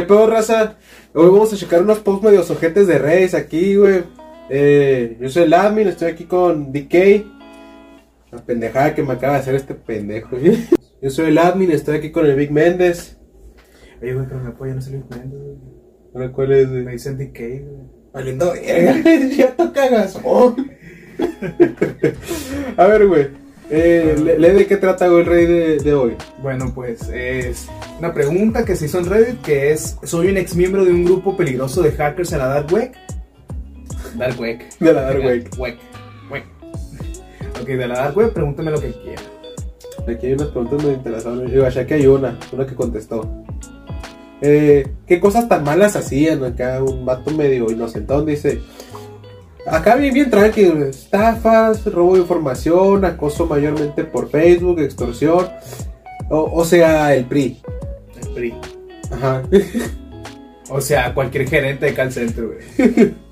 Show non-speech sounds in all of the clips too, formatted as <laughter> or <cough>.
¿Qué pedo, raza? Hoy vamos a checar unos posts medio ojetes de redes aquí, güey. Eh, yo soy el admin, estoy aquí con DK. La pendejada que me acaba de hacer este pendejo. Yo soy el admin, estoy aquí con el Big Méndez. Oye, güey, pero me apoya, no se lo entiendo, güey. Ahora, ¿cuál es, Me güey? dicen DK, güey. Valiendo verga, <laughs> ya toca gasón. <laughs> A ver, güey. Eh, le- lee de qué trata, el rey de, de hoy. Bueno, pues es una pregunta que se hizo en Reddit que es, soy un ex miembro de un grupo peligroso de hackers en la Dark Web. Dark Web. De la Dark Web. Web. Web. Ok, de la Dark Web, pregúntame lo que quiera. Aquí hay unas preguntas muy interesantes. Yo achá que hay una, una que contestó. Eh, ¿Qué cosas tan malas hacían? Acá un vato medio inocentón dice. Acá bien, bien tranquilo. Estafas, robo de información, acoso mayormente por Facebook, extorsión. O, o sea, el PRI. El PRI. Ajá. O sea, cualquier gerente de call center, güey. <laughs>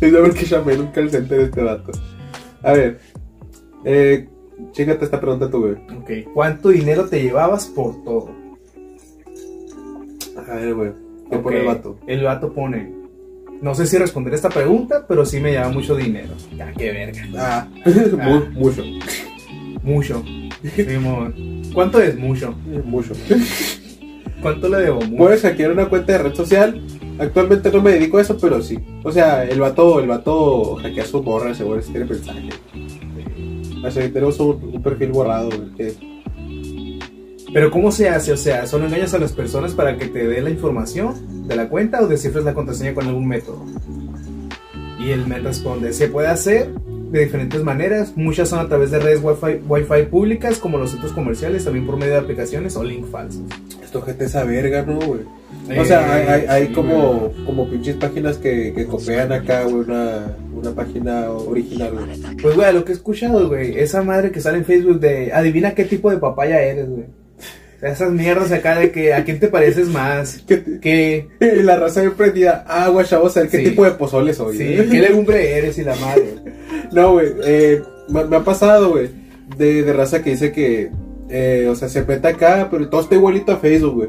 Es ver que llamé nunca el center de este vato. A ver. Eh, chécate esta pregunta tú, güey. Ok, ¿cuánto dinero te llevabas por todo? A ver, güey. ¿Qué pone el vato? El vato pone, no sé si responder esta pregunta, pero sí me lleva mucho dinero. Ya, qué verga. Ah, <laughs> mu- mucho. Mucho. ¿Cuánto es mucho? Mucho. <laughs> ¿Cuánto le debo? Mucho. Puedes hackear una cuenta de red social. Actualmente no me dedico a eso, pero sí. O sea, el vato, el vato hackea su morra, seguro si tiene mensaje. Así que tenemos un, un perfil borrado, que- Pero ¿cómo se hace? O sea, ¿solo engañas a las personas para que te dé la información de la cuenta o descifras la contraseña con algún método? Y él me responde, se puede hacer de diferentes maneras. Muchas son a través de redes wifi, wifi públicas como los centros comerciales, también por medio de aplicaciones o link falsos. Esto gente esa verga, ¿no, güey? O sea, hay, hay, hay como, como pinches páginas que, que copian acá, güey, una, una página original, güey. Pues, güey, lo que he escuchado, güey, esa madre que sale en Facebook de adivina qué tipo de papaya eres, güey. Esas mierdas acá de que a quién te pareces más, <laughs> ¿Qué, que, la raza bien prendida. Ah, güey, chavos, a ver qué Sí. tipo de pozole soy. sí, ¿eh? qué <laughs> legumbre eres y la madre. No, güey, eh, me, me ha pasado, güey, de, de raza que dice que, eh, o sea, se mete acá, pero todo está igualito a Facebook, güey.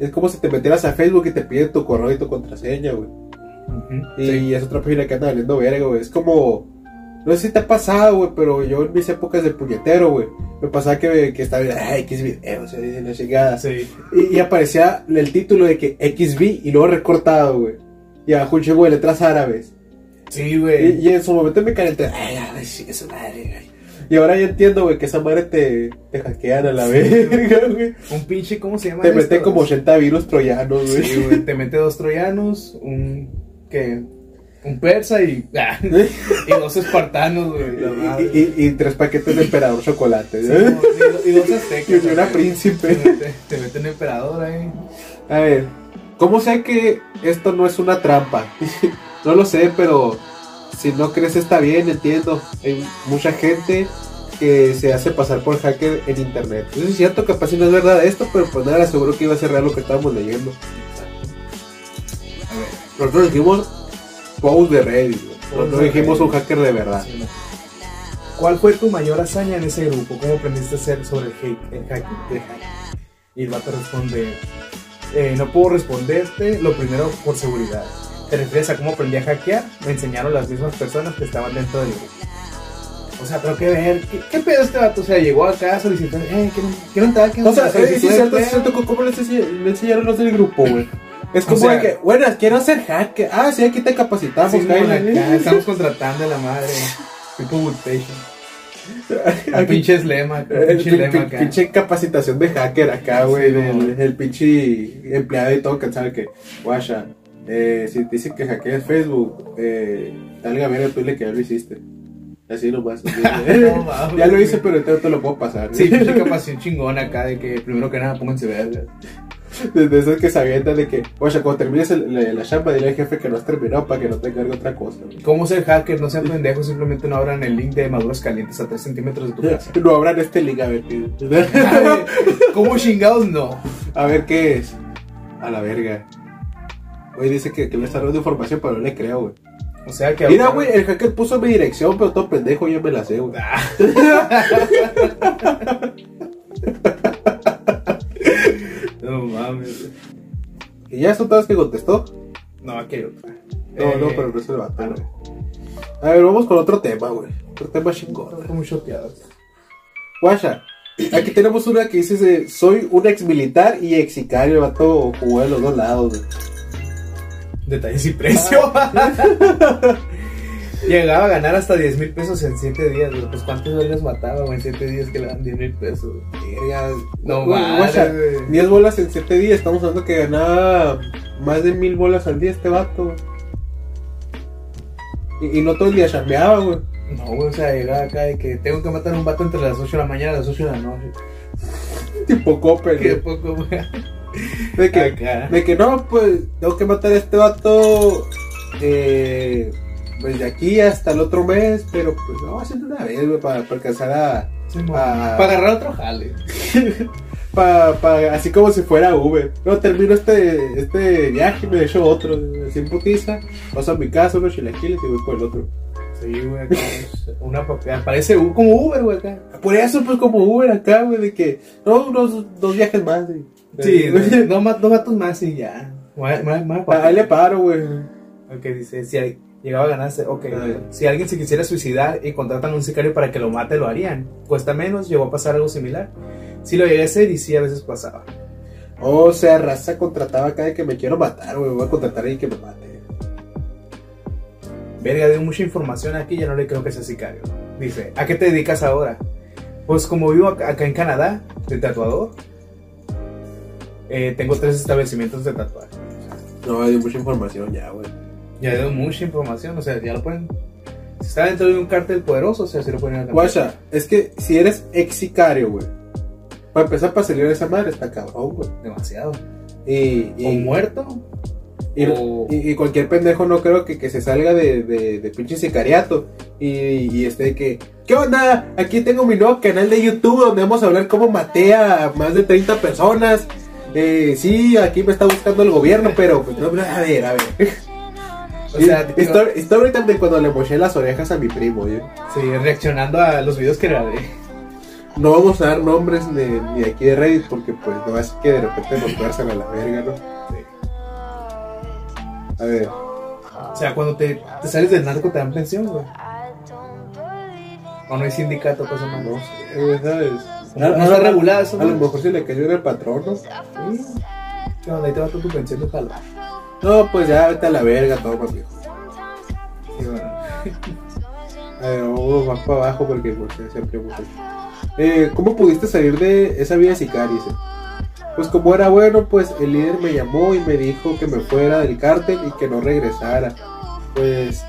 Es como si te metieras a Facebook y te piden tu correo y tu contraseña, güey. Ujú, Y sí. es otra página que anda valiendo verga, güey. Es como, no sé si te ha pasado, güey, pero yo en mis épocas de puñetero, güey, me pasaba que, que estaba, ay, X video, o sea, dicen la chingada. Sí. Y, y aparecía el título de que XV y luego recortado, güey. Y abajo un chingo de letras árabes. Sí, güey. y en su momento me calenté. Ay, ay, sí, esa madre, güey. Y ahora ya entiendo, güey, que esa madre te, te hackean a la Sí, verga, güey. Un pinche, ¿cómo se llama Te meten como 80 virus troyanos, güey. Sí, güey, te mete dos troyanos, un, ¿qué? Un persa y, ah, y dos espartanos, güey. Y, y- y tres paquetes de emperador chocolate, Sí, ¿eh? y, y dos aztecas. Y una príncipe. Te mete, te mete un emperador ahí. A ver, ¿cómo sé que esto no es una trampa? <laughs> no lo sé, pero si no crees está bien, entiendo. Hay mucha gente que se hace pasar por hacker en internet. No es cierto, capaz si no es verdad esto, pero pues nada, seguro que iba a ser real lo que estábamos leyendo. A ver. Nosotros dijimos post de Reddit, no, no dijimos un hacker de verdad. Sí, no. ¿Cuál fue tu mayor hazaña en ese grupo? ¿Cómo aprendiste a hacer sobre el, hack, el hacking? Y el vato responde, eh, no puedo responderte, lo primero por seguridad. ¿Te refieres a cómo aprendí a hackear? Me enseñaron las mismas personas que estaban dentro del grupo. O sea, pero qué ver, ¿qué, qué pedo este vato? O sea, llegó acá solicitando, eh, quiero, quiero entrar, quiero O sea, entrar, eh, sí, es solicitud de cierto, sí, es empleo". cierto, ¿cómo le enseñaron los del grupo, güey? Es O como sea- de que, buenas, quiero ser hacker. Ah, sí, aquí te capacitamos, Sí, acá, <laughs> estamos contratando a la madre. Tipo Woodpatient. Un Aquí- pinche Eh, pinche pin- lema acá. pinche capacitación de hacker acá, güey. Sí, no. el, pinche empleado y todo que sabe que, guacha, eh, si te dicen que hackeas Facebook, eh, dale a ver tú dile que ya lo hiciste. Así nomás. <laughs> No, mames, ya lo hice, pero te, te lo puedo pasar. Sí, pinche <laughs> capacidad chingona acá de que primero que nada pónganse verga. <laughs> Desde esos que se avientan de que, guacha, cuando termines el- la, la chamba, dile al jefe que no has terminado para que no te encargue otra cosa. güey. ¿Cómo ser hacker? No sean pendejos, simplemente no abran el link de maduras calientes a 3 centímetros de tu casa. No abran este link, a ver. <laughs> Ay, ¿Cómo chingados no? A ver qué es. A la verga. Oye, dice que, que me está dando información, pero no le creo, güey. O sea que. Mira, güey, el hacker puso mi dirección, pero todo pendejo, yo me la sé, güey. <laughs> Ah. Mames. Y ya son todas que contestó. No, aquí hay otra. No, Eh, no, pero no es el vato, ah, güey. A ver, vamos con otro tema, güey. Otro tema chingón. Están muy choteados. Guasha, aquí tenemos una que dice: Soy un ex militar y ex sicario. El vato jugó de los dos lados, güey. Detalles y precio. <laughs> <laughs> Llegaba a ganar hasta 10 mil pesos en 7 días. güey. Pues cuántos vergas mataba, güey, en 7 días que le dan 10 mil pesos. Verga. No mames, guacha, güey. 10 bolas en 7 días. Estamos hablando que ganaba más de mil bolas al día este vato. Y, y no todo el día chambeaba, güey. No, güey, o sea, llegaba acá de que tengo que matar a un vato entre las 8 de la mañana y las 8 de la noche. Tipo Coppel, Qué poco, güey. <laughs> De que, Acá. de que no, pues tengo que matar a este vato eh, pues de aquí hasta el otro mes, pero pues no, haciendo una vez, güey, para, para alcanzar a. Sí, Ah. Para agarrar otro jale. <laughs> pa- pa- así como si fuera Uber. No, termino este, este viaje y me echo otro, así en putiza. Paso a mi casa, unos chilaquiles y voy por el otro. Sí, güey, acá es una. Parece como Uber, güey, acá. Por eso, pues como Uber acá, güey, de que. No, unos dos viajes más, güey. Sí, dos, dos vatos más y ya. Más- más- más Ah, Ahí le paro, güey. Ok, dice, si hay- llegaba a ganarse, ok, Ay. si alguien se quisiera suicidar y contratan a un sicario para que lo mate, lo harían. Cuesta menos, llegó a pasar algo similar. Sí lo llegué a hacer y sí a veces pasaba. O sea, raza contrataba acá de que me quiero matar, güey. Voy a contratar a alguien que me mate. Verga, dio mucha información aquí, ya no le creo que sea sicario. Dice, ¿a qué te dedicas ahora? Pues como vivo acá, en Canadá, de tatuador, eh, tengo tres establecimientos de tatuaje. No, hay mucha información ya, güey. Ya dio mucha información, o sea, ya lo pueden... Si está dentro de un cártel poderoso, o sea, si lo pueden. Guacha, es que si eres ex sicario, güey. Para empezar, para salir de esa madre está cabrón, güey. Demasiado. Y, O muerto, y, o- y- y cualquier pendejo no creo que, que se salga de, de, de pinche sicariato. Y, y este de que, ¿qué onda? Aquí tengo mi nuevo canal de YouTube donde vamos a hablar cómo maté a más de 30 personas. Eh, sí, aquí me está buscando el gobierno, pero pues, no, a ver, a ver. O sea, Y- está, está ahorita de cuando le moché las orejas a mi primo, ¿eh? Sí, reaccionando a los videos que grabé. No vamos a dar nombres ni, ni aquí de Reddit porque pues no es que de repente nos tuercen a la verga, ¿no? A ver, O sea, cuando te, te sales del narco te dan pensión, güey. O no hay sindicato, cosa más. no sé, güey, ¿sabes? No, no está regulado eso, A lo ¿no? mejor se le cayó en el patrón, ¿no? Sí. Ahí te va tu pensión de palo. No, pues ya vete a la verga, todo viejo. Sí, bueno. <laughs> A ver, vamos más para abajo porque pues siempre hecho. Eh, ¿Cómo pudiste salir de esa vida? Dice. Pues como era bueno, pues el líder me llamó y me dijo que me fuera del cártel y que no regresara. Pues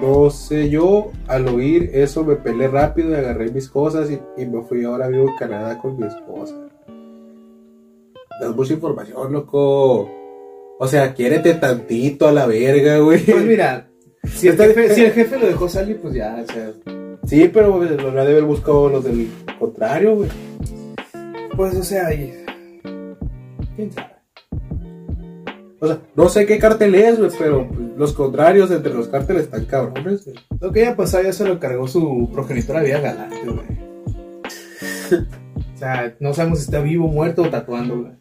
no sé yo, al oír eso me pelé rápido y agarré mis cosas y, y me fui ahora vivo en Canadá con mi esposa. Das mucha información, loco. O sea, quiérete tantito a la verga, güey. Pues mira, si el, jefe, si el jefe lo dejó salir, pues ya, o sea. Sí, pero lo ha de haber buscado los del contrario, güey. Pues, o sea, y- ¿quién sabe? O sea, no sé qué cartel es, güey, pero los contrarios entre los cárteles están cabrones, güey. Lo que haya pasado ya se lo cargó su progenitora vida galante, güey. <laughs> O sea, no sabemos si está vivo, muerto o tatuando, güey.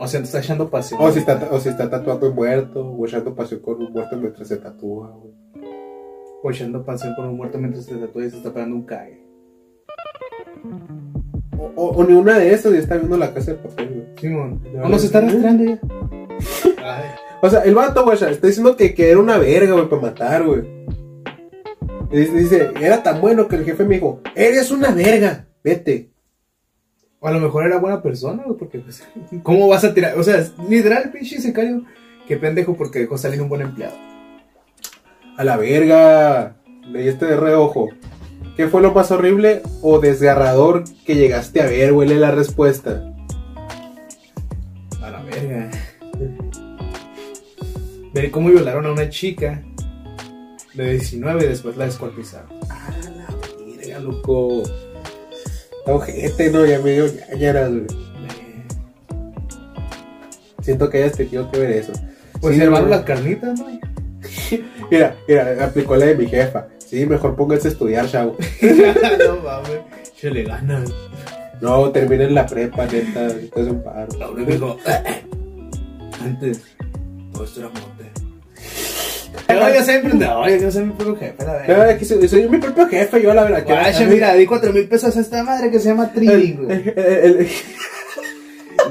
O sea, te está echando pasión. O si está, o si está tatuando un muerto, o echando pasión con un muerto mientras se tatúa, güey. O echando pasión por un muerto mientras te tatúa y se está pegando un cague. O, o- o ni una de esas y está viendo la casa de papel, güey. Simón. Ya O nos está arrastrando ya. Ay. O sea, el vato, güey, está diciendo que, que era una verga, güey, para matar, güey. Y dice, dice, era tan bueno que el jefe me dijo, eres una verga, vete. O a lo mejor era buena persona, porque pues, <laughs> ¿cómo vas a tirar? O sea, literal, pinche sicario, qué pendejo porque dejó salir un buen empleado. A la verga. Leí este de reojo. ¿Qué fue lo más horrible o desgarrador que llegaste a ver? Huele la respuesta. A la verga. Ver cómo violaron a una chica de 19 y después la descuartizaron. A la verga, loco. Ojete, no, ya medio ñañaras, güey. Siento que hayas tenido que ver eso. Pues Sí, güey. las carnitas, ¿no? <laughs> Mira, mira, aplicó la de mi jefa. Sí, mejor pónganse a estudiar, chavo. <laughs> no mames. Se le ganan. No, termina en la prepa, neta. Es un paro. No, me dijo, <clears throat> antes, todo esto era No, yo soy emprendedor, yo soy mi propio jefe, la verdad. soy, soy mi propio jefe, yo la verdad. que- Guacha, mira, di cuatro mil pesos a esta madre que se llama El- güey. el-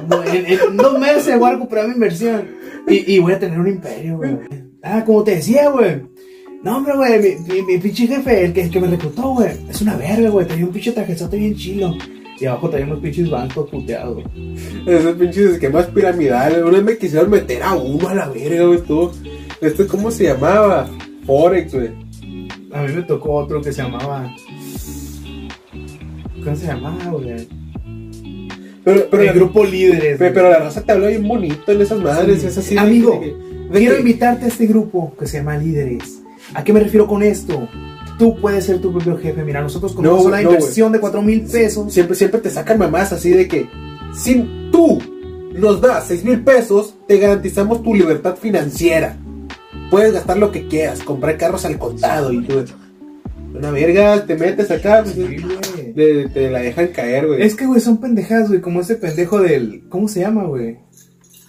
No, en, en dos meses voy a recuperar mi inversión y, y voy a tener un imperio, güey. Ah, como te decía, güey. No, hombre, güey, mi, mi, mi pinche jefe, el que, el que me reclutó, güey, es una verga, güey. Tenía un pinche trajezote bien chilo. Y abajo traía unos pinches bancos puteados. Esos pinches esquemas piramidales. Una vez me quisieron meter a uno a la verga, güey. Estuvo. ¿Esto cómo se llamaba? Forex, güey. A mí me tocó otro que se llamaba. ¿Cómo se llamaba, güey? Pero, pero, el grupo líderes. pero, la raza te habló bien bonito en esas madres. Sí. Es así. de- Amigo, de que- de Quiero invitarte a este grupo que se llama Líderes. ¿A qué me refiero con esto? Tú puedes ser tu propio jefe. Mira, nosotros con No, una no, inversión de 4 mil pesos. Siempre, siempre te sacan mamás así de que si tú nos das 6 mil pesos, te garantizamos tu libertad financiera. Puedes gastar lo que quieras, comprar carros al contado y tú. Una verga, te metes acá, pues, le- te la dejan caer, güey. Es que, güey, son pendejadas, güey. Como ese pendejo del. ¿Cómo se llama, güey?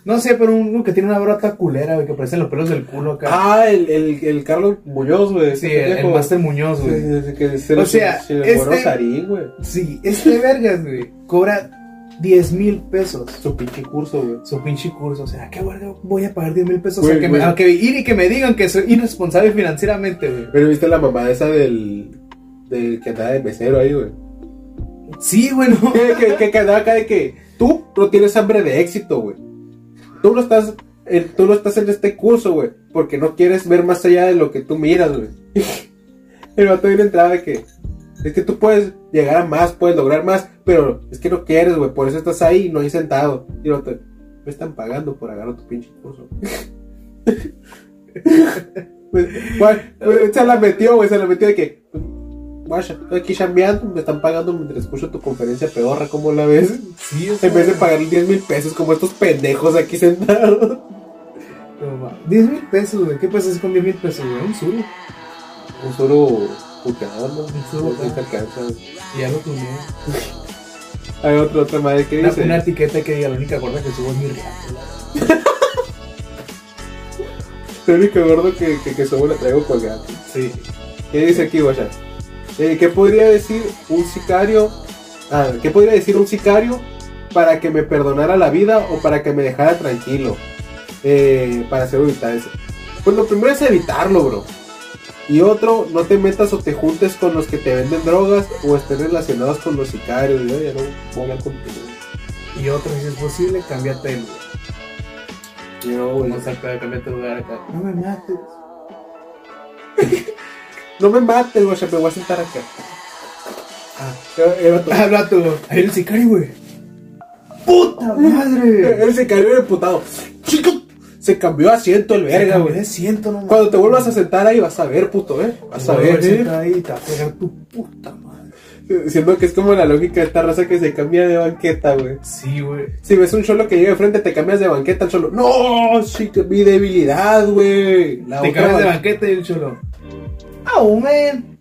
No sé, pero uno que tiene una brota culera, güey, que parecen los pelos del culo acá. Ah, el, el, el Carlos Muñoz, güey. sí, el, el. Master Muñoz, güey. sí, sí, O sea, se le este- Sarín, güey. Sí, este vergas, güey, cobra 10 mil pesos. Su pinche curso, güey. Su pinche curso, o sea, ¿qué voy a pagar 10 mil pesos? Güey, que me, a que ir y que me digan que soy irresponsable financieramente, güey. Pero viste la mamá esa del. del que andaba de mesero ahí, güey. Sí, güey, no. que, que, andaba acá de que tú no tienes hambre de éxito, güey. Tú no estás. en- tú no estás en este curso, güey. Porque no quieres ver más allá de lo que tú miras, güey. <laughs> El vato viene entrada de que. Es que tú puedes llegar a más, puedes lograr más, pero es que no quieres, güey. Por eso estás ahí, no hay sentado. Y el vato, me están pagando por agarrar tu pinche curso. <laughs> Pues, ¿cuál? se la metió, güey, se la metió de que. Guacha, estoy aquí chambeando, me están pagando mientras escucho tu conferencia pedorra, ¿cómo la ves? Sí, En vez de pagar 10 mil pesos como estos pendejos aquí sentados. 10 mil pesos, güey. ¿Qué pasas con 10 mil pesos, güey? Un suru. Un solo puteador, ¿no? Un solo No te alcanza. Y ya lo tuneé. Hay otra, otra madre que dice. una etiqueta que diga la única gorda que subo es mi real. <laughs> El único gordo que, que, que subo la traigo colgado. Sí. ¿Qué dice aquí, guacha? Eh, ¿Qué podría decir un sicario? Ah, ¿qué podría decir un sicario para que me perdonara la vida o para que me dejara tranquilo? Eh, para hacer evitar eso. Pues lo primero es evitarlo, bro. Y otro, no te metas o te juntes con los que te venden drogas o estén relacionados con los sicarios. Yo ya no voy a hablar contigo. Y otro, si es posible, cámbiate el lugar. Yo no, güey. Vamos a cambiarte el lugar acá. No me mates. <laughs> No me mates, güey, me voy a sentar acá. Ah. <laughs> Habla tú. Ahí el sicario, güey. ¡Puta madre! <laughs> el sicario era emputado. Chico, se cambió asiento el verga, güey. Me siento, no Cuando te vuelvas a sentar ahí vas a ver, puto, ¿eh? Vas a ver, ¿eh? Ahí te va a pegar tu puta madre. Siendo que es como la lógica de esta raza que se cambia de banqueta, güey. Sí, güey. Si ves un cholo que llega de frente, te cambias de banqueta al cholo. No, sí, que mi debilidad, güey. Te otra cambias de ban- banqueta y el cholo. Oh, man.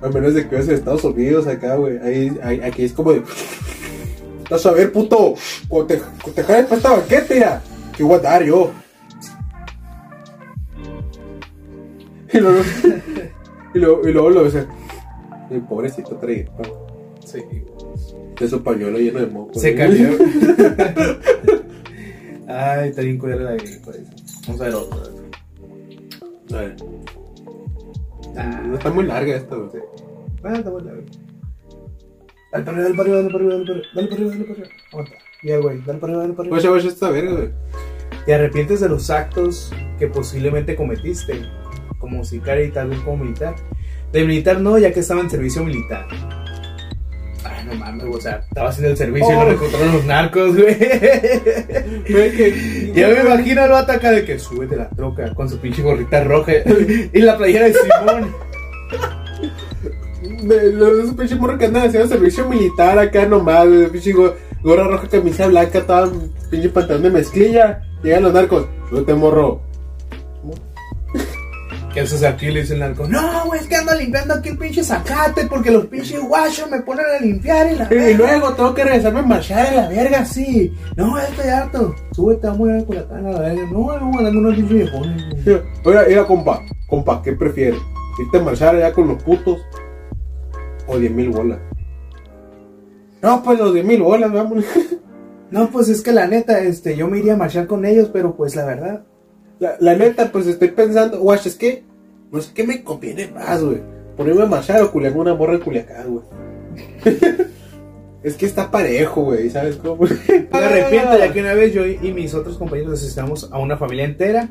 A menos de que vayas a Estados Unidos acá, güey. Ahí, ahí- aquí es como de. Vas a ver, puto. Cuando te, cuando te esta banqueta, mira. Que voy a dar yo. Y luego. y luego, y luego lo ves. El pobrecito trae Sí. de su pañuelo lleno de moco. Se cambió. Ay, está bien culera la gripa. Vamos a ver otro. A ver. Ah, No está muy larga esta, güey. Ah, está buena, güey. Dale para arriba, dale para arriba, dale para arriba, dale para arriba, dale para arriba. Aguanta. Ya, güey, dale para arriba, dale para arriba. Oye, oye, esta verga, güey. ¿Te arrepientes de los actos que posiblemente cometiste? Como sicario y tal vez como militar. De militar no, ya que estaba en servicio militar. Ay, no mames, o sea, estaba haciendo el servicio y lo reclutaron los narcos, güey. Ya me imagino al vato acá de que súbete la troca con su pinche gorrita roja y la playera de Simón. De los esos pinches morros que andan haciendo servicio militar acá nomás. Pinche go- gorra roja, camisa blanca, toda pinche pantalón de mezclilla. Llegan los narcos. Súbete, morro. Que haces aquí le dice el narco, no, güey, es que ando limpiando aquí el pinche zacate porque los pinches guachos me ponen a limpiar y la Y verga". luego tengo que regresarme a marchar en la verga. Sí, no, estoy harto. Súbete, vamos a ir a Culiacán a la verga. No, vamos ganando unos pinches viejones. Oiga, mira, compa, compa, ¿qué prefiere? ¿Irte a marchar allá con los putos o 10 mil bolas? No, pues los 10 mil bolas, vamos. <laughs> No, pues es que la neta, este, yo me iría a marchar con ellos, pero pues la verdad. La, la neta, pues estoy pensando, guacho, es que no sé qué me conviene más, güey. Ponerme a marchar o culiar una morra en Culiacán, güey. <laughs> es que está parejo, güey, ¿sabes cómo? <laughs> Me arrepiento ya que una vez yo y mis otros compañeros asistamos a una familia entera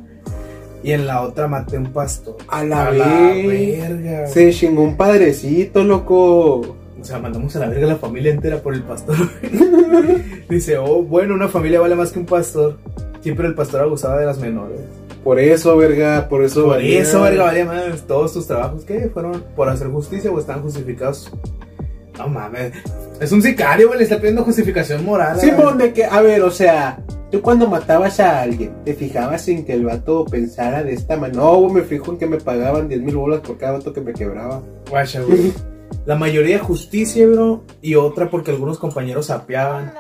y en la otra maté un pastor. A la, verga. vez. Se chingó un padrecito, loco. O sea, mandamos a la verga a la familia entera por el pastor. <laughs> Dice, oh, bueno, una familia vale más que un pastor. Siempre el pastor abusaba de las menores. Por eso, verga, por eso. Por valía. eso, verga, valía más. Todos tus trabajos, ¿qué? ¿Fueron por hacer justicia o están justificados? No mames. Es un sicario, güey, le está pidiendo justificación moral. Simón, de que, a ver, o sea, tú cuando matabas a alguien, ¿te fijabas en que el vato pensara de esta manera? No, güey, me fijo en que me pagaban 10 mil bolas por cada vato que me quebraba. Guacha, güey. <laughs> La mayoría justicia, bro. Y otra porque algunos compañeros sapeaban.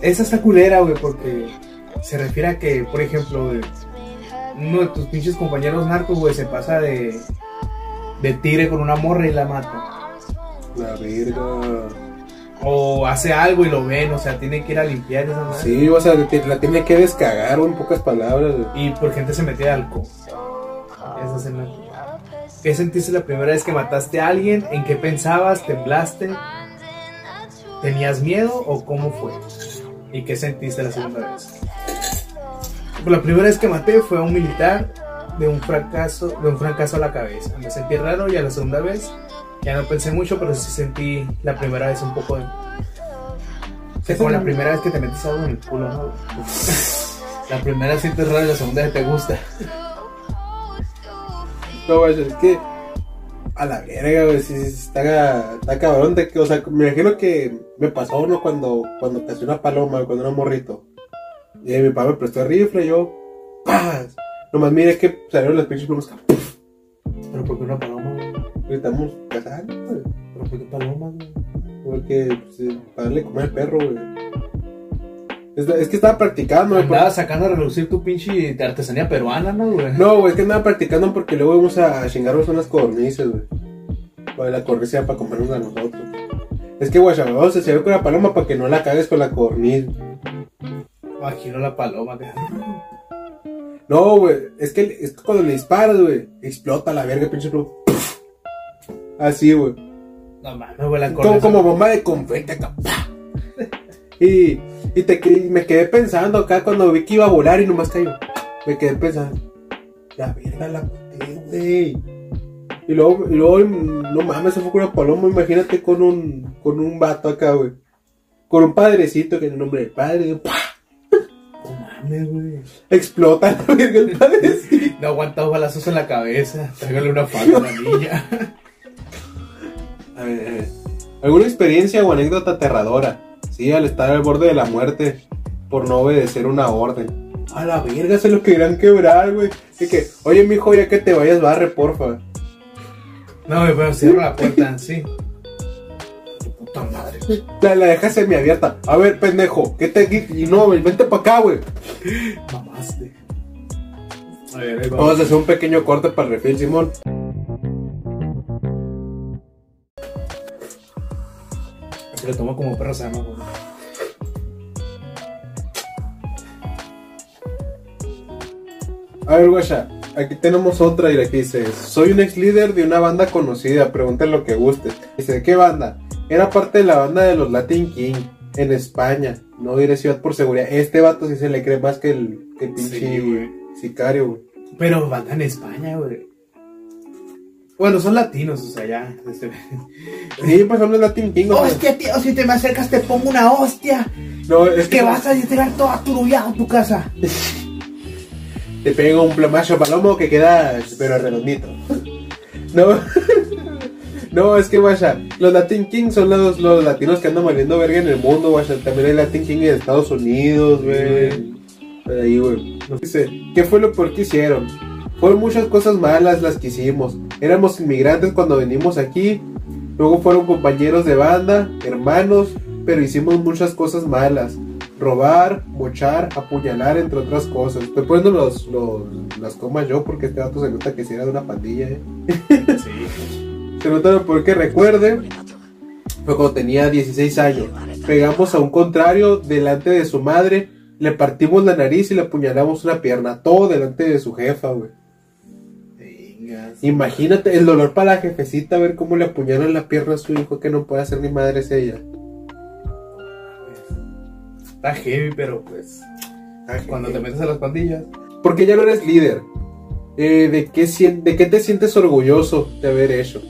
Esa está culera, güey, porque se refiere a que, por ejemplo, uno de tus pinches compañeros narcos, güey, se pasa de, de tire con una morra y la mata. La verga. O hace algo y lo ven, o sea, tiene que ir a limpiar esa madre. Sí, o sea, la tiene que descagar, en pocas palabras. güey. Y por gente se metía de alcohol. Esa es la... ¿Qué sentiste la primera vez que mataste a alguien? ¿En qué pensabas? ¿Temblaste? ¿Tenías miedo o cómo fue? ¿Y qué sentiste la segunda vez? Pues la primera vez que maté fue a un militar de un fracaso, de un fracaso a la cabeza. Me sentí raro y a la segunda vez ya no pensé mucho, pero sí sentí la primera vez un poco de... Es como la primera vez que te metes algo en el culo, ¿no? <laughs> La primera sientes raro y la segunda te gusta. No, güey, es que. A la verga, güey, sí, sí, está, está cabrón. De que, o sea, me imagino que me pasó uno cuando, cuando cazé una paloma, cuando era morrito. Y mi papá me prestó el rifle y yo. ¡Paz! Nomás mire que salieron las pinches plumas. ¡puf! Pero ¿por qué una paloma, güey? Gritamos cazando, güey. ¿Pero por qué paloma, güey? Porque, pues, eh, para darle comer al perro, güey. Es, que estaba practicando. Andaba sacando a relucir tu pinche artesanía peruana, ¿no, güey? No, güey, es que andaba practicando porque luego íbamos a chingarnos unas cornices, güey. Para la cornisa para comernos a nosotros. Es que, güey, vamos a hacer con la paloma para que no la cagues con la cornisa. Imagino la paloma, güey. No, güey, es que, es que cuando le disparas, güey, explota la verga, pinche pluma. Así, güey. No mames, güey, la Como, corneza. como bomba de confeti acá. Y, y, te, y me quedé pensando acá cuando vi que iba a volar y nomás cayó. Me quedé pensando, la verga la maté, güey. Y luego, y luego, no mames, se fue con una paloma, imagínate con un, con un vato acá, güey. Con un padrecito que en el nombre del padre, ¡pa! No mames, güey. explota la verga el padrecito. <laughs> No aguanta balazos en la cabeza. Tráigale una falda a la niña. <laughs> A ver, a ver. ¿Alguna experiencia o anécdota aterradora? Sí, al estar al borde de la muerte por no obedecer una orden. A la verga se lo querían quebrar, güey. De que, oye, mijo, ya que te vayas, barre, porfa. No, güey, pero cierro la puerta, <laughs> sí. Tu puta madre. La, la dejas semiabierta. A ver, pendejo, ¿qué te Y no, güey, vente para acá, güey. Mamaste. A ver, ahí Vamos a hacer un pequeño corte para el refil, Simón. Se lo tomo como perro sano, güey. A ver, guacha, aquí tenemos otra y aquí dice, soy un ex líder de una banda conocida, pregunten lo que guste. Dice, ¿de qué banda? Era parte de la banda de los Latin King en España. No diré ciudad por seguridad. Este vato sí se le cree más que el, que pinche Sí, sicario, güey. Pero van en España, güey. Bueno, son latinos, o sea, ya. Sí, pues son los Latin King. Hostia, tío, si te me acercas te pongo una hostia. no, es Que vas a tirar todo aturullado a tu casa. <laughs> Te pego un plomazo palomo que queda, pero redondito. No, <laughs> no, es que, guacha, los Latin King son los, los latinos que andan valiendo verga en el mundo, guacha. También hay Latin King en Estados Unidos, güey. Ahí, güey. Dice, ¿qué fue lo peor que hicieron? Fueron muchas cosas malas las que hicimos. Éramos inmigrantes cuando venimos aquí. Luego fueron compañeros de banda, hermanos, pero hicimos muchas cosas malas. Robar, mochar, apuñalar, entre otras cosas. Estoy poniendo los, los- las comas yo porque este dato se nota que si era de una pandilla, ¿eh? Sí. <laughs> Se nota porque recuerde, fue cuando tenía 16 años. Pegamos a un contrario delante de su madre, le partimos la nariz y le apuñalamos una pierna, todo delante de su jefa, güey. Venga. Imagínate el dolor para la jefecita, ver cómo le apuñalan la pierna a su hijo que no puede hacer ni madre es ella. Está heavy, pero pues. Cuando te metes a las pandillas. Porque ya no eres líder. Eh, ¿de, qué, ¿De qué te sientes orgulloso de haber hecho?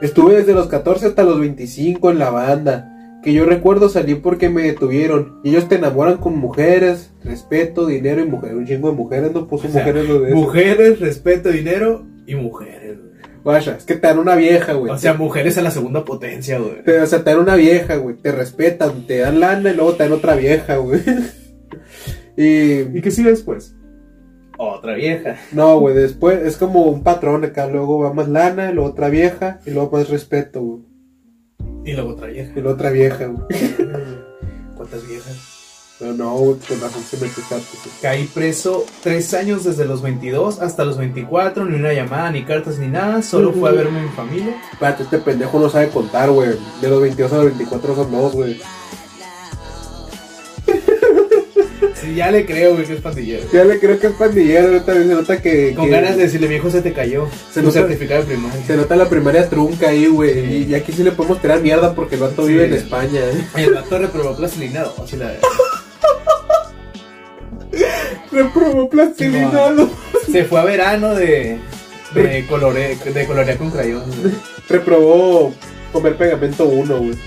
Estuve desde los 14 hasta los 25 en la banda. Que yo recuerdo salí porque me detuvieron. Y ellos te enamoran con mujeres, respeto, dinero y mujeres. Un chingo de mujeres, no puso O sea, mujeres lo de eso. Mujeres, respeto, dinero y mujeres, Vaya, es que te dan una vieja, güey. O sea, mujeres a la segunda potencia, güey. Te, o sea, te dan una vieja, güey. Te respetan, te dan lana y luego te dan otra vieja, güey. <laughs> y. ¿Y qué sigue después? Otra vieja. No, güey, después es como un patrón acá. Luego va más lana, y luego otra vieja, y luego más respeto, güey. Y luego otra vieja. Y luego otra vieja, güey. <laughs> ¿Cuántas viejas? Pero no, güey, con razón se me pesaste. Caí preso tres años desde los 22 hasta los 24, ni una llamada, ni cartas, ni nada. Solo fue a verme mi familia. Espérate, este pendejo no sabe contar, güey. De los 22 a los 24 son dos, güey. <laughs> Sí, ya le creo, güey, que es pandillero. Ya le creo que es pandillero, ahorita se nota que. Con que- ganas de decirle, viejo, se te cayó. Se nota- certificado de primaria. Se nota la primaria trunca ahí, güey. Sí. Y, y aquí sí le podemos tirar mierda porque el vato Sí. vive en España, eh. El vato reprobó plastilina 2 y la <laughs> Reprobó plastilinado. Se fue a verano de. De, colore, de colorear con crayón. Reprobó comer pegamento 1, güey.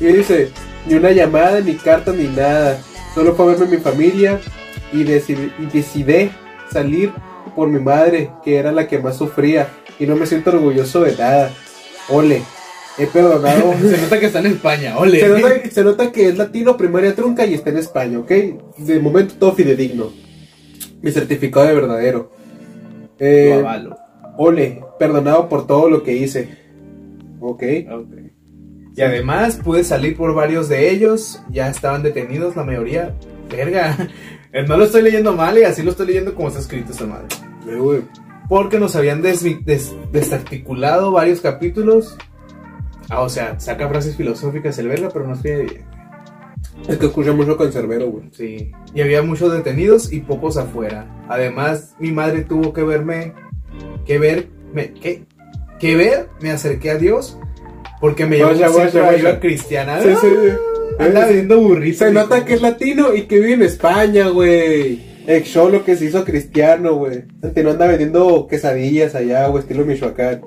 Y dice, ni una llamada, ni carta, ni nada. Solo fue a verme mi familia y, decidí, y decidí salir por mi madre, que era la que más sufría. Y no me siento orgulloso de nada. Ole, he perdonado. <laughs> Se nota que está en España, ole. se, nota, se nota que es latino, primaria trunca y está en España, ¿ok? De momento todo fidedigno. Mi certificado de verdadero. Eh, Lo avalo. Ole, perdonado por todo lo que hice. Ok. Y además pude salir por varios de ellos. Ya estaban detenidos la mayoría. Verga. Eh, No lo estoy leyendo mal y así lo estoy leyendo como está escrito esta madre. Eh. Porque nos habían desarticulado varios capítulos. Ah, o sea, saca frases filosóficas el verga, pero no escribe bien. Es que escuché mucho cancerbero, güey. Sí. Y había muchos detenidos y pocos afuera. Además, mi madre tuvo que verme. Que ver. Me, ¿Qué? Que ver, me acerqué a Dios. Porque me llevó a un centro guacha, de ayuda guacha. cristiana. Sí, sí, sí. Anda viendo burritos. Se nota que es latino y que vive en España, güey. El cholo que se hizo cristiano, güey. No anda vendiendo quesadillas allá, güey, estilo Michoacán.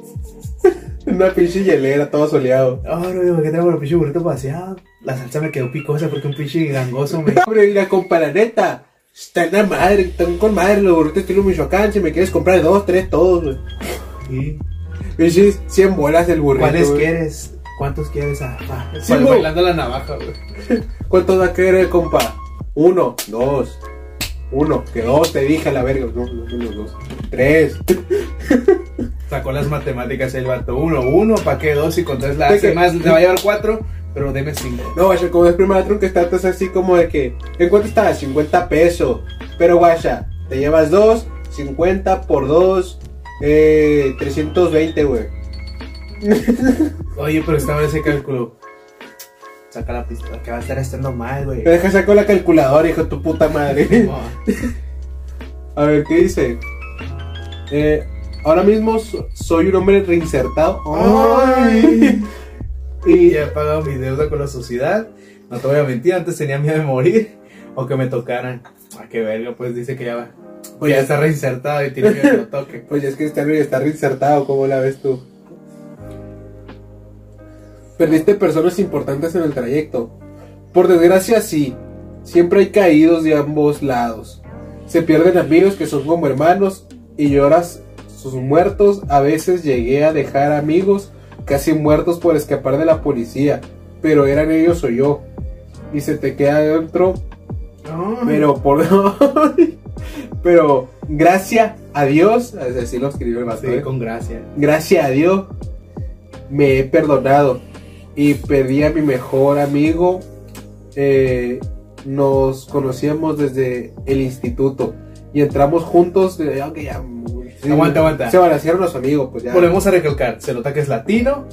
Una pinche hielera, todo soleado. Ah, no, digo, ¿qué tengo los pinches burritos paseados? La salsa me quedó picosa porque un pinche gangoso me. <laughs> Hombre, mira, compa, la neta. Está en la madre, están con madre los burritos estilo Michoacán. Si me quieres comprar dos, tres, todos, güey. Sí. Pinches 100 bolas el burrito. ¿Cuáles quieres? ¿Cuántos quieres? Ah, ah, Sí, bailando la navaja, güey. <laughs> ¿Cuántos va a querer, compa? Uno, dos. Uno, que dos, te dije a la verga. No, no los dos. Tres. <laughs> Sacó las matemáticas el vato. Uno, uno, ¿para qué dos? Y con tres la hace que- más. Le va a <laughs> llevar cuatro, pero deme cinco. No, guacha, como es primera trunca, está entonces así como de que. ¿En cuánto está? 50 pesos. Pero, guacha, te llevas dos, 50 por dos, eh, 320, güey. Oye, pero estaba ese cálculo. Saca la pistola, que va a estar estando mal, güey. Te deja sacar la calculadora, hijo de tu puta madre. No. <laughs> A ver, ¿qué dice? Eh, ahora mismo so- soy un hombre reinsertado. Ay. <laughs> Y ya he pagado mi deuda con la sociedad. No te voy a mentir, antes tenía miedo de morir o que me tocaran. Ah, qué verga, pues dice que ya va. Oye. ya está reinsertado y tiene miedo que lo toque. <laughs> Pues es que este hombre está reinsertado, ¿cómo la ves tú? Perdiste personas importantes en el trayecto. Por desgracia, sí. Siempre hay caídos de ambos lados. Se pierden amigos que son como hermanos y lloras sus muertos. A veces llegué a dejar amigos casi muertos por escapar de la policía, pero eran ellos o yo. Y se te queda dentro, pero por <laughs> Pero gracias a Dios, así lo escribió el Sí, ¿eh? con gracia. gracias a Dios me he perdonado y perdí a mi mejor amigo. Eh, nos conocíamos desde el instituto y entramos juntos. eh, aunque ya, sí, Aguanta, aguanta. Se balancearon los amigos, pues ya. Volvemos a recalcar, se nota que es latino,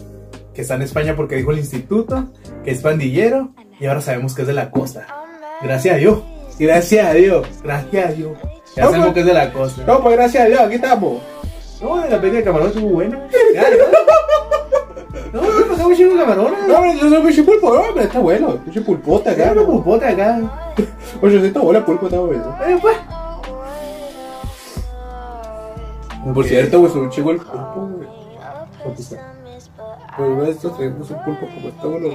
que está en España porque dijo el instituto, que es pandillero y ahora sabemos que es de la costa. Gracias a Dios, Gracias a Dios. gracias a Dios. Ya No, sabemos pues- que es de la costa. No, pues gracias a Dios, aquí estamos. No, de la peña de camarón estuvo buena. <laughs> Ya, No, no, no, pasamos chido camarón. No, no, no, pinche pulpo, no, hombre, está bueno. Pinche pulpota acá. No, pupote acá. <laughs> Oye, sí está buena pulpo, está bueno. Eh, pues. Por cierto, güey, son un chingo el pulpo, güey. ¿Cuánto está? Pues estas traemos un pulpo como está, güey, los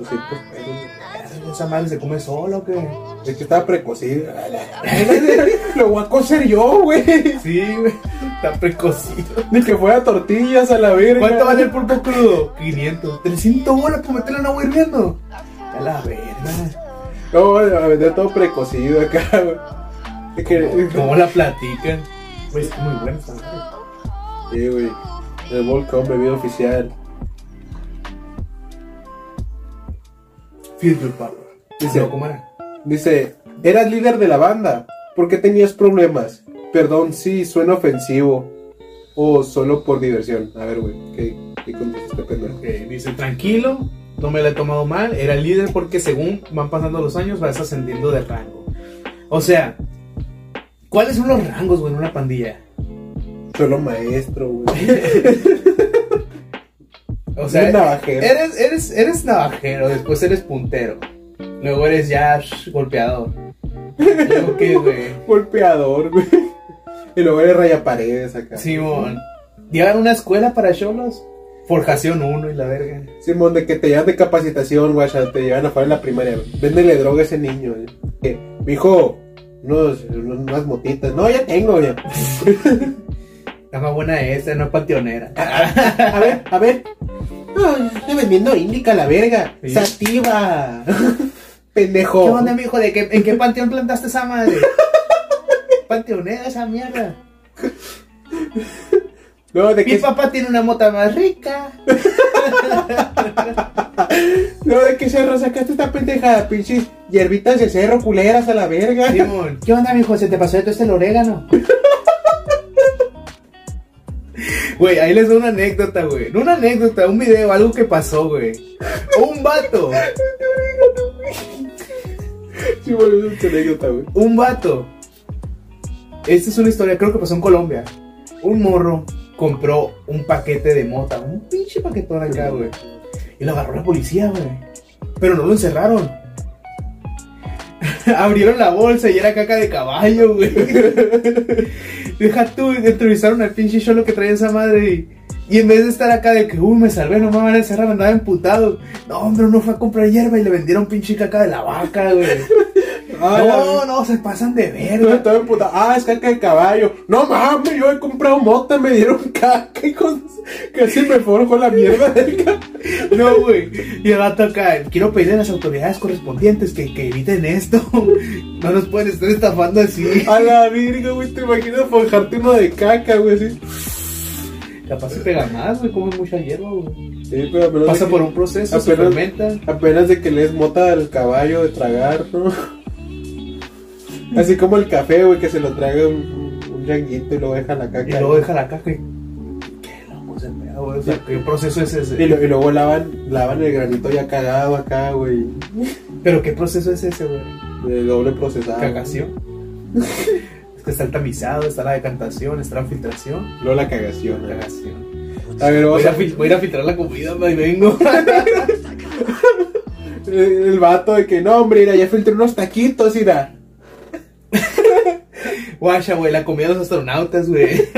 800 pesos. güey. Esa madre se come solo, ¿o ¿qué? Es que estaba precocido. <laughs> Lo voy a cocer yo, güey. Sí, güey. Está precocido. Ni que fuera tortillas a la verga. ¿Cuánto vale el pulpo crudo? 500. 300 bolas por meterlo en agua hirviendo. A la verga. No, güey, a vender todo precocido acá, güey. Que. ¿Cómo la platican? Güey, es muy madre. Sí, güey. El volcán, bebida oficial. Filter Power. Dice- No, ¿cómo era? Dice: Eras líder de la banda. ¿Por qué tenías problemas? Perdón, sí, suena ofensivo. O solo por diversión. A ver, güey, ¿qué, qué contesta este pendejo? Dice, tranquilo, no me la he tomado mal, era el líder porque según van pasando los años vas ascendiendo de rango. O sea, ¿cuáles son los rangos, güey, en una pandilla? Solo maestro, güey. <laughs> O sea, Un navajero. Eres, eres, eres navajero, después eres puntero, luego eres ya golpeador. Luego qué, <laughs> güey. Golpeador, güey. Y luego eres raya paredes acá. Simón, llegan a una escuela para cholos, forjación 1 y la verga. Simón, de que te llevan de capacitación, güey, te llevan afuera en la primaria. Véndele droga a ese niño, güey. Que, mijo, unos, unas motitas. No, ya tengo, ya. <laughs> La más buena esta, no panteonera. <laughs> A ver, a ver. No, estoy vendiendo índica la verga. Sí. Sativa. <laughs> Pendejo. ¿Qué onda, mijo? ¿De qué, ¿En qué panteón plantaste esa madre? Panteonera esa mierda. No, de Mi papá tiene una mota más rica. No, de que cerro sacaste esta pendejada, pinches hierbitas de cerro, culeras a la verga. Simón, ¿qué onda, mijo? ¿Se te pasó de todo este el orégano? Güey, ahí les doy una anécdota, güey. No una anécdota, un video, algo que pasó, güey. Un vato, Sí, bueno, es una anécdota, güey. un vato. Esta es una historia, creo que pasó en Colombia. Un morro compró un paquete de mota, un pinche paquetón acá, güey. Y lo agarró la policía, güey. Pero no lo encerraron. <laughs> Abrieron la bolsa y era caca de caballo, güey. <laughs> Deja tú, entrevistaron al pinche cholo que traía esa madre y, y en vez de estar acá de que, uy, me salvé, no me van a encerrar, andaba emputado. No, hombre, uno fue a comprar hierba y le vendieron pinche caca de la vaca, güey. No, no, se pasan de verga. <laughs> en puta. Ah, es caca de caballo. No mames, yo he comprado mota, me dieron <laughs> caca y con... casi me forjo la mierda del caca. <laughs> No, güey. Y vato acá, quiero pedirle a las autoridades correspondientes que, que eviten esto. No nos pueden estar estafando así. A la virga, güey, te imaginas forjarte uno de caca, güey, así. Capaz se pega más, güey, come mucha hierba, güey. Sí, pero Pasa por un proceso, se apenas- fermenta. Apenas de que le es mota al caballo de tragar, ¿no? Así como el café, güey, que se lo traga un, un yanguito y luego deja la caca. Y luego deja la caja y... Qué loco se güey. O sea, ¿qué proceso es ese? Y, lo- y luego lavan, lavan el granito ya cagado acá, güey. ¿Pero qué proceso es ese, güey? De doble procesado. ¿Cagación? <laughs> es que está el tamizado, está la decantación, está la filtración. Luego la cagación. Cagación. A ver, Voy vamos a, voy a ir a filtrar la comida, y vengo. <laughs> <laughs> El vato de que no, hombre, mira, ya filtré unos taquitos, mira. Guacha, güey, la comida de los astronautas, güey. <laughs>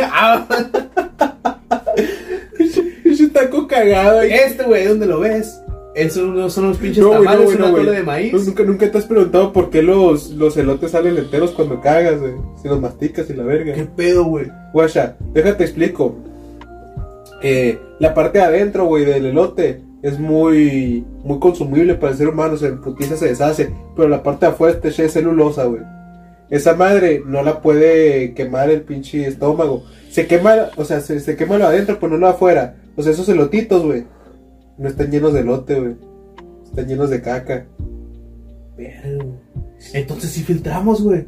Ese taco cagado ahí. este, güey, ¿dónde lo ves? Esos no son los pinches No, tamales, una no, güey. cola de maíz. Pues nunca, nunca te has preguntado por qué los, los elotes salen enteros cuando cagas, güey. Si los masticas y la verga. ¿Qué pedo, güey? Guacha, déjate explico. Eh, la parte de adentro, güey, del elote es muy, muy consumible para el ser humano, se en putiza se deshace. Pero la parte de afuera de celulosa, güey. Esa madre no la puede quemar el pinche estómago. Se quema, o sea, se, se quema lo adentro, pero no lo afuera. O sea, esos elotitos, güey, no están llenos de elote, güey. Están llenos de caca. Verga. Entonces sí filtramos, güey.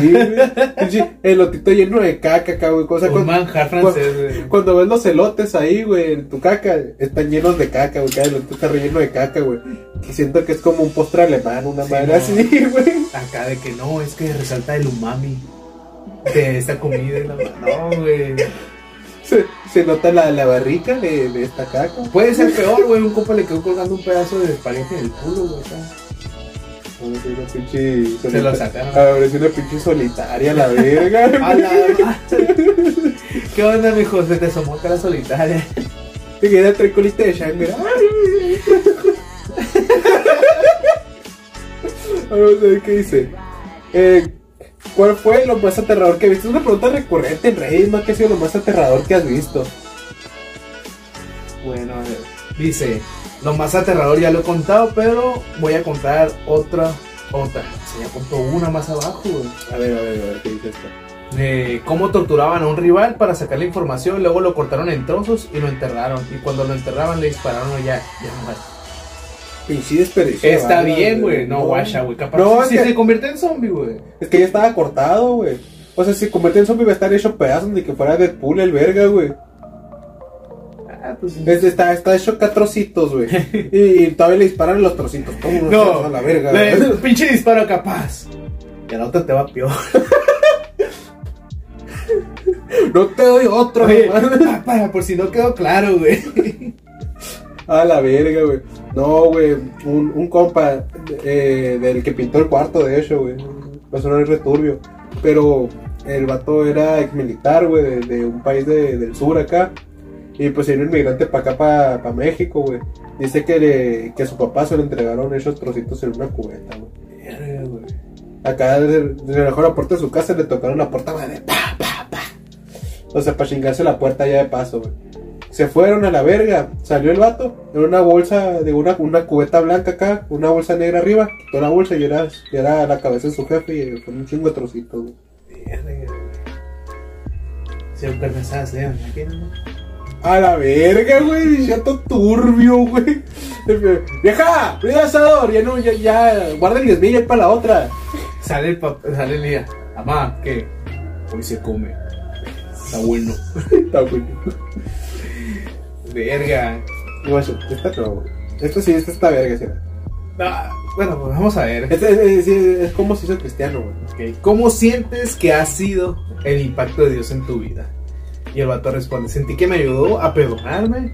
Sí, güey. Pinche elotito lleno de caca, acá, güey. Cuando, manjar francés, güey. cuando ves los elotes ahí, güey, en tu caca, están llenos de caca, güey. Cada elote está relleno de caca, güey. Y siento que es como un postre alemán, una Sí, madre no. así, güey. Acá de que no, es que resalta el umami de esta comida. No, güey. Se, se nota la, la barrica de, de esta caca. Puede ser peor, güey. Un compa le quedó colgando un pedazo de espagueti en el culo, güey. Una pinche. Se lo sacaron. Ahora es una pinche solitaria, la verga. <laughs> A la madre. ¿Qué onda, mijo? Se te asomó la solitaria. Que queda tres colitas de sangre. <laughs> Vamos a ver qué dice. Eh, ¿Cuál fue lo más aterrador que viste? Es una pregunta recurrente en Reddit, ¿no? ¿Qué ha sido lo más aterrador que has visto? Bueno, a ver. Dice, lo más aterrador ya lo he contado, pero voy a contar otra, otra. Se ya contó una más abajo, güey. A ver, a ver, a ver, ¿qué dice esto? De cómo torturaban a un rival para sacarle información, luego lo cortaron en trozos y lo enterraron. Y cuando lo enterraban le dispararon ya, ya muerto. Pinche desperdicio. de Está balas, bien, güey. No, guacha, güey. Capaz No, si que- se convierte en zombie, güey. Es que ya estaba cortado, güey. O sea, si se convierte en zombie va a estar hecho pedazos de que fuera Deadpool el verga, güey. Ah, pues Es- Está, está hecho acá trocitos, güey. Y, y todavía le disparan los trocitos. No, a la verga. le- <laughs> pinche disparo capaz. Y a la otra te va peor. <laughs> No te doy otro, Oye, nomás. <laughs> pa- para, por si no quedó claro, güey. A la verga, güey. No, güey. Un, un compa eh, del que pintó el cuarto, de hecho, güey. Va a sonar returbio. Pero el vato era ex militar, güey, de, de un país de- del sur acá. Y pues era un inmigrante para acá, para México, güey. Dice que, le- que a su papá se le entregaron esos trocitos en una cubeta, güey. Acá desde, desde la mejor puerta de su casa le tocaron la puerta, güey, de pa, pa, pa. O sea, para chingarse la puerta ya de paso, güey. Se fueron a la verga. Salió el vato en una bolsa de una, una cubeta blanca acá, una bolsa negra arriba. Quitó la bolsa y era, y la cabeza de su jefe y fue un chingo de trocitos, güey. Siempre pensadas, ¿eh? Aquí, ¿no? A la verga, güey. Ya todo turbio, güey. Vieja, ¡Prende asador. Ya no, ya, ya. Guarda el 10 mil para la otra. Sale el papá, sale el día. Mamá, ¿qué? Hoy se come. Está bueno. <laughs> Está bueno. Verga. Bueno, esta güey. Esta sí, esta está verga, sí. Ah, bueno, pues vamos a ver. Es, es- es- es como si hizo cristiano, güey. ¿Cómo sientes que ha sido el impacto de Dios en tu vida? Y el vato responde, sentí que me ayudó a perdonarme.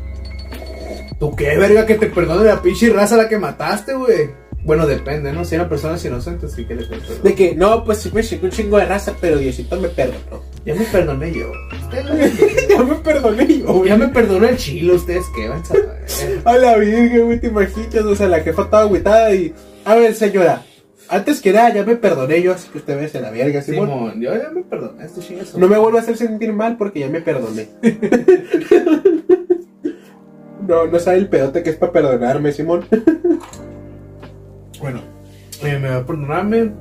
¿Tú qué verga que te perdone la pinche raza a la que mataste, güey? Bueno, depende, ¿no? Si eran personas inocentes, sí que le perdonar. De que, no, pues sí me chingó un chingo de raza, pero Diosito me perdonó. Ya me perdoné yo. <laughs> ya me perdoné yo, güey. ya me perdonó el chilo, ustedes qué van a saber. A la virgen, güey, te imaginas. O sea, la jefa estaba agüitada y. A ver, señora, antes que nada, ya me perdoné yo, así que usted vaya a la verga, Simón. Simón, yo ya me perdoné, este chingazo. No me vuelvo a hacer sentir mal porque ya me perdoné. <laughs> no, no sabe el pedote que es para perdonarme, Simón. Bueno, eh, me va a perdonarme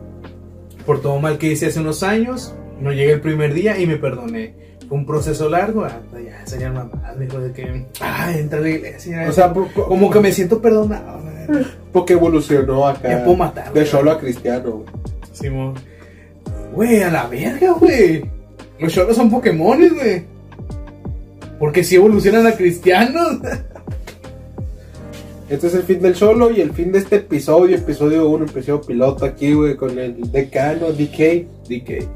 por todo mal que hice hace unos años. No llegué el primer día y me perdoné. Un proceso largo. Ah, ya, señor mamá, dijo de que. Ah, entra a la iglesia. O sea, como que me siento perdonado. güey. porque evolucionó acá. Ya puedo matar, De solo a cristiano, güey. Simón. Güey, a la verga, güey. Los cholos son Pokémones, güey. Porque si evolucionan a cristianos. <laughs> Este es el fin del solo y el fin de este episodio, episodio 1, episodio piloto aquí, güey, con el decano DK, DK.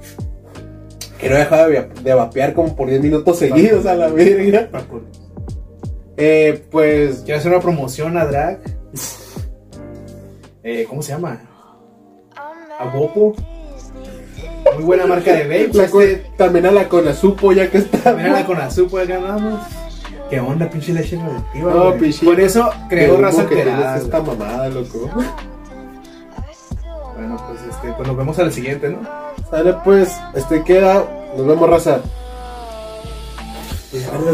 Que no deja de, de vapear como por 10 minutos seguidos a la verga. Eh, pues, Quiero hacer una promoción a Drag. Eh, ¿Cómo se llama? A Gopo. Muy buena marca de vapes. la Este, también a la Conazupo ya que está. mírala con azul, pues ganamos. ¿Qué onda, pinche leche radioactiva? No, pinche- Por eso creo raza que alterada. esta mamada, loco. Bueno, pues este, pues nos vemos al siguiente, ¿no? Sale pues, este queda, nos vemos raza.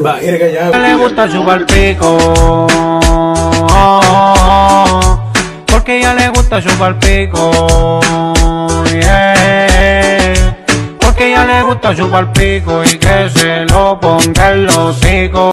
Va, ya, le gusta chupar pico. Porque ya le gusta chupar pico. Yeah. que ya le gusta chupar pico y que se lo ponga en los hocico.